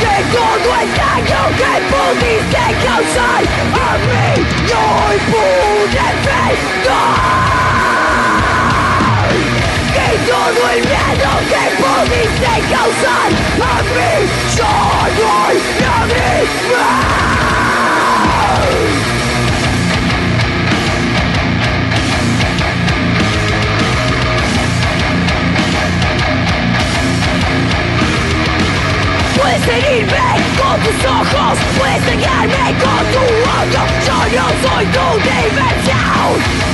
Que todo el daño que pudiste causar. A mí no pude todo el miedo que pudiste causar. A mí yo hay nadie más. Puedes herirme con tus ojos Puedes dañarme con tu odio Yo no soy tu diversión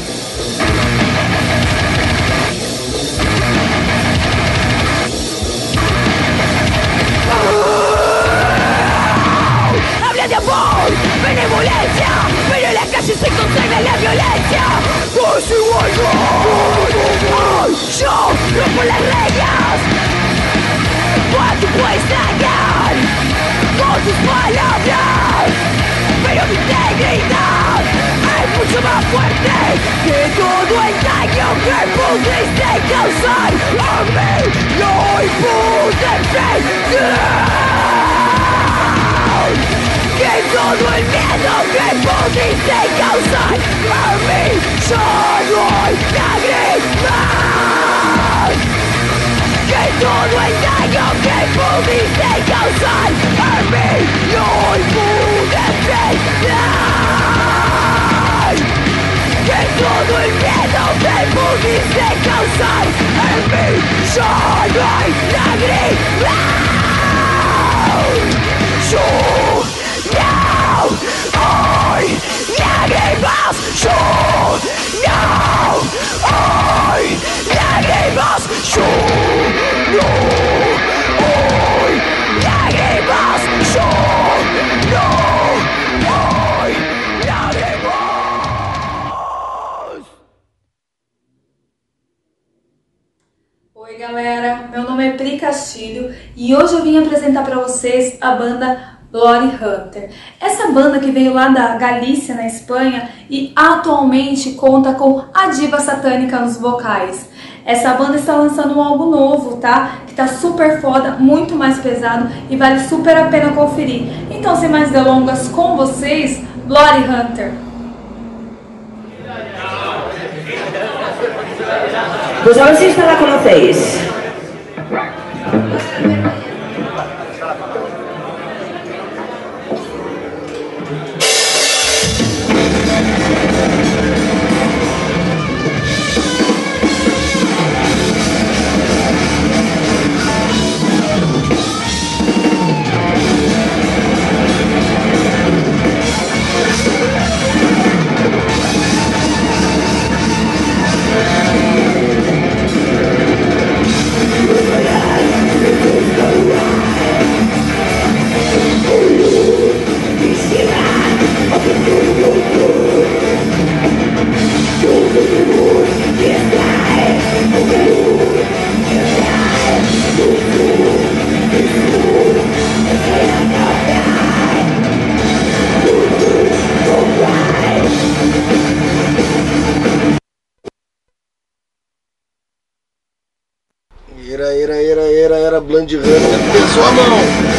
de amor, benevolencia Pero en la calle se consagra la violencia. Pues igual Ay, Yo rompo las reglas. Cuánto puedes dañar Con tus palabras. Pero mi integridad Es mucho más fuerte Que todo el daño que pudiste causar A mí. No pude enfrentar que todo el miedo que pudiste causar A mí yo no hay lágrimas Que todo el daño que pudiste causar A mí no hay pude enfrentar Que todo el miedo que pudiste causar A mí yo no hay lágrimas yo no hay lágrimas yo no hay lágrimas yo no hay lágrimas Oi galera, meu nome é Pri Castilho e hoje eu vim apresentar para vocês a banda Lori Hunter. Essa banda que veio lá da Galícia, na Espanha, e atualmente conta com a diva satânica nos vocais. Essa banda está lançando um álbum novo, tá? Que tá super foda, muito mais pesado e vale super a pena conferir. Então, sem mais delongas, com vocês, Lori Hunter. Pues a ver si esta la conocéis. Blind Runner, pesou a mão.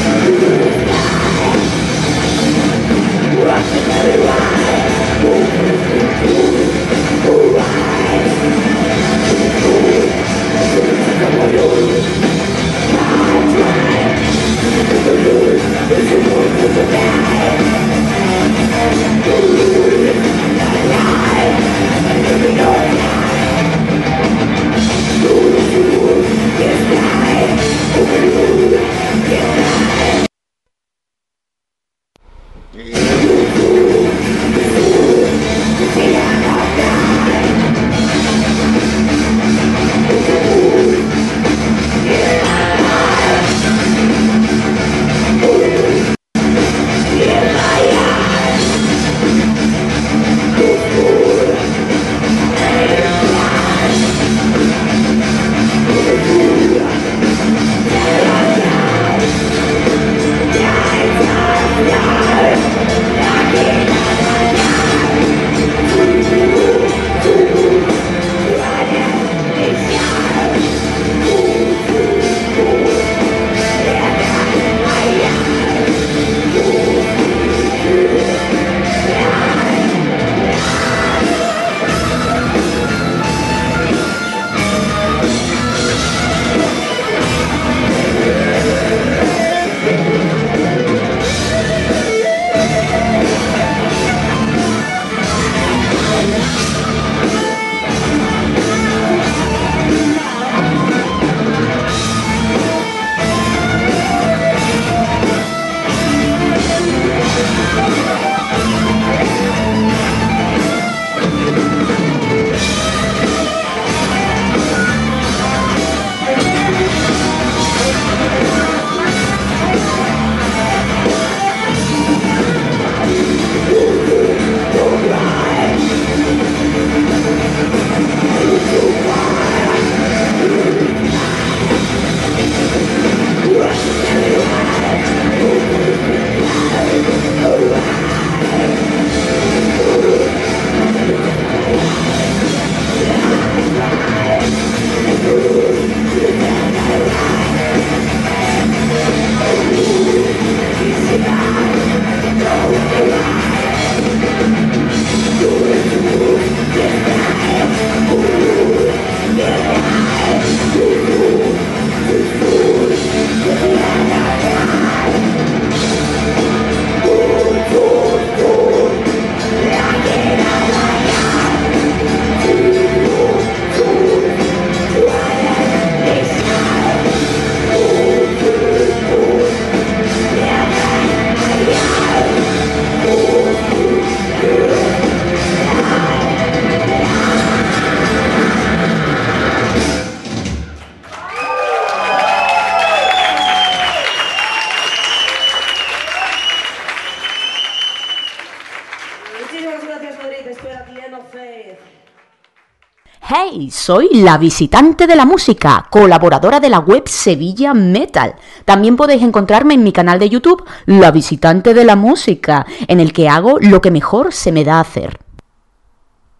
Soy la visitante de la música, colaboradora de la web Sevilla Metal. También podéis encontrarme en mi canal de YouTube, La visitante de la música, en el que hago lo que mejor se me da hacer.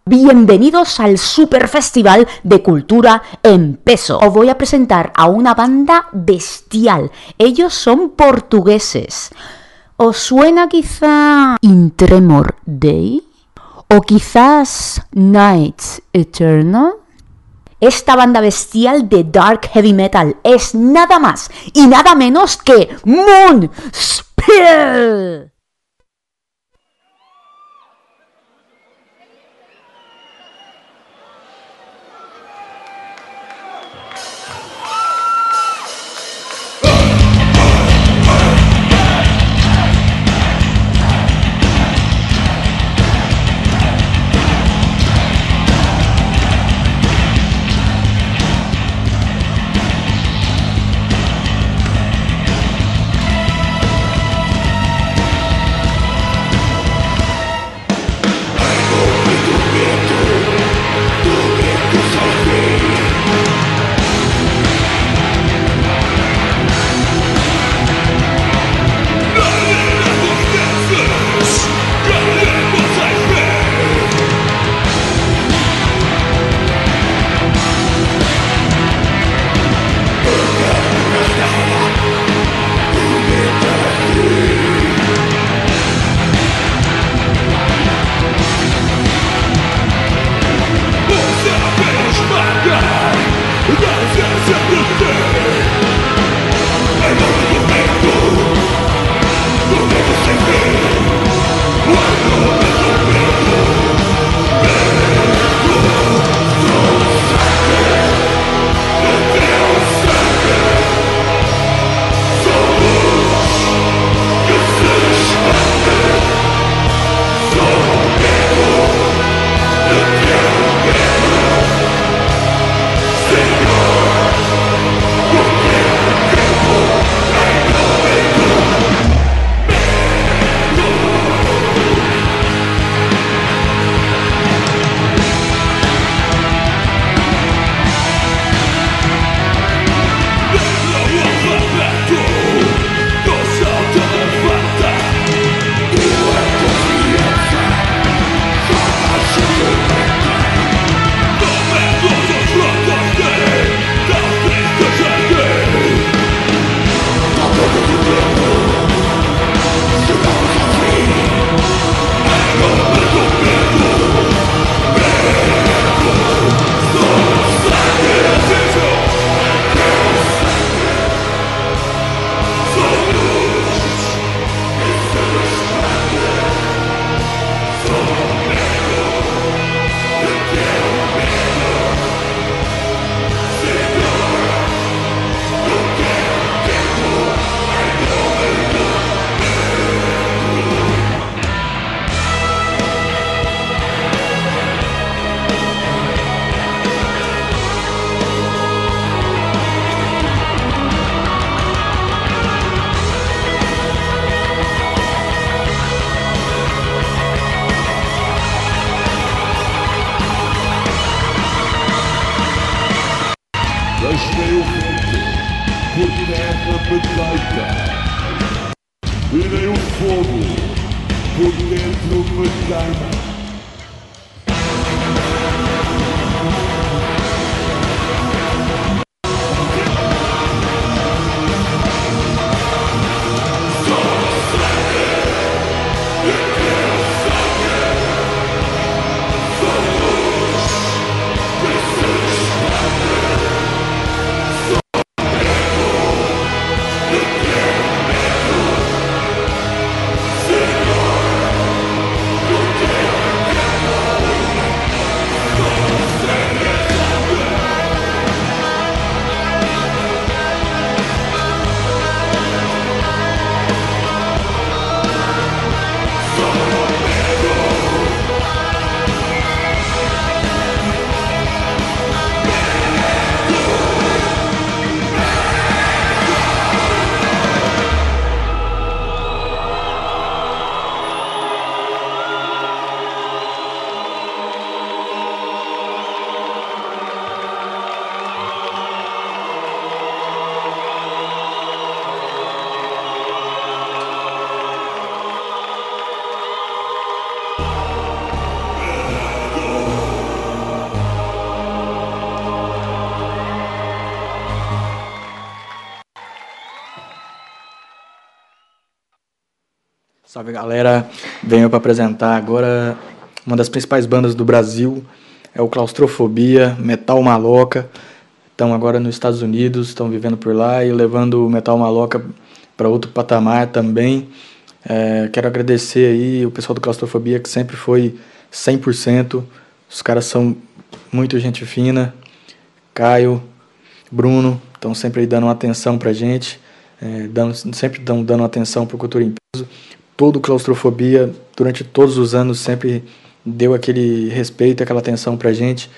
Bienvenidos al Super Festival de Cultura en Peso. Os voy a presentar a una banda bestial. Ellos son portugueses. ¿Os suena quizá Intremor Day? ¿O quizás Nights Eternal? Esta banda bestial de dark heavy metal es nada más y nada menos que Moon Spill. Salve galera, venho para apresentar agora uma das principais bandas do Brasil, é o Claustrofobia, Metal Maloca. Estão agora nos Estados Unidos, estão vivendo por lá e levando o Metal Maloca para outro patamar também. É, quero agradecer aí o pessoal do Claustrofobia que sempre foi 100%. Os caras são muito gente fina. Caio, Bruno, estão sempre dando atenção pra gente, é, dando, sempre dando atenção pro Cultura em Peso. Todo Claustrofobia, durante todos os anos, sempre deu aquele respeito, aquela atenção pra gente.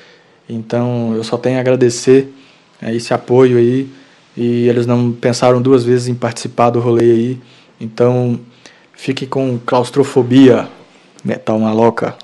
Então eu só tenho a agradecer é, esse apoio aí. E eles não pensaram duas vezes em participar do rolê aí. Então fique com Claustrofobia, Metal Maloca.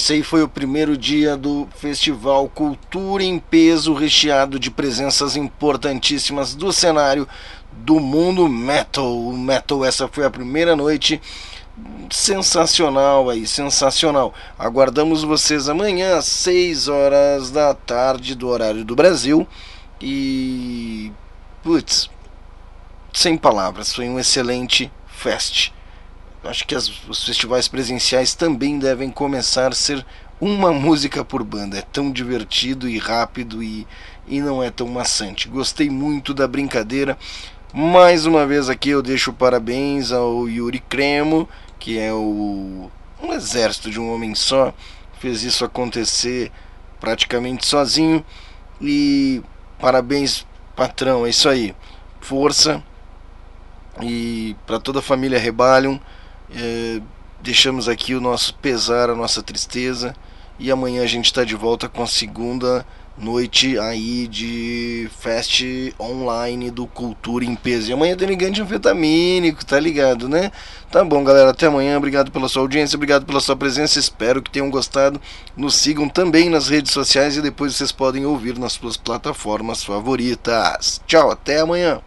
Esse aí foi o primeiro dia do Festival Cultura em Peso, recheado de presenças importantíssimas do cenário do mundo metal. O metal, essa foi a primeira noite sensacional aí, sensacional. Aguardamos vocês amanhã às 6 horas da tarde do horário do Brasil. E putz, sem palavras, foi um excelente fest. Acho que as, os festivais presenciais também devem começar a ser uma música por banda. É tão divertido e rápido e, e não é tão maçante. Gostei muito da brincadeira. Mais uma vez aqui eu deixo parabéns ao Yuri Cremo, que é o um exército de um homem só, fez isso acontecer praticamente sozinho. E parabéns, patrão, é isso aí. Força. E para toda a família Rebalion, é, deixamos aqui o nosso pesar, a nossa tristeza. E amanhã a gente está de volta com a segunda noite aí de fest online do Cultura em Peso. E amanhã tem ligante anfetamínico, tá ligado, né? Tá bom, galera. Até amanhã. Obrigado pela sua audiência, obrigado pela sua presença. Espero que tenham gostado. Nos sigam também nas redes sociais e depois vocês podem ouvir nas suas plataformas favoritas. Tchau, até amanhã.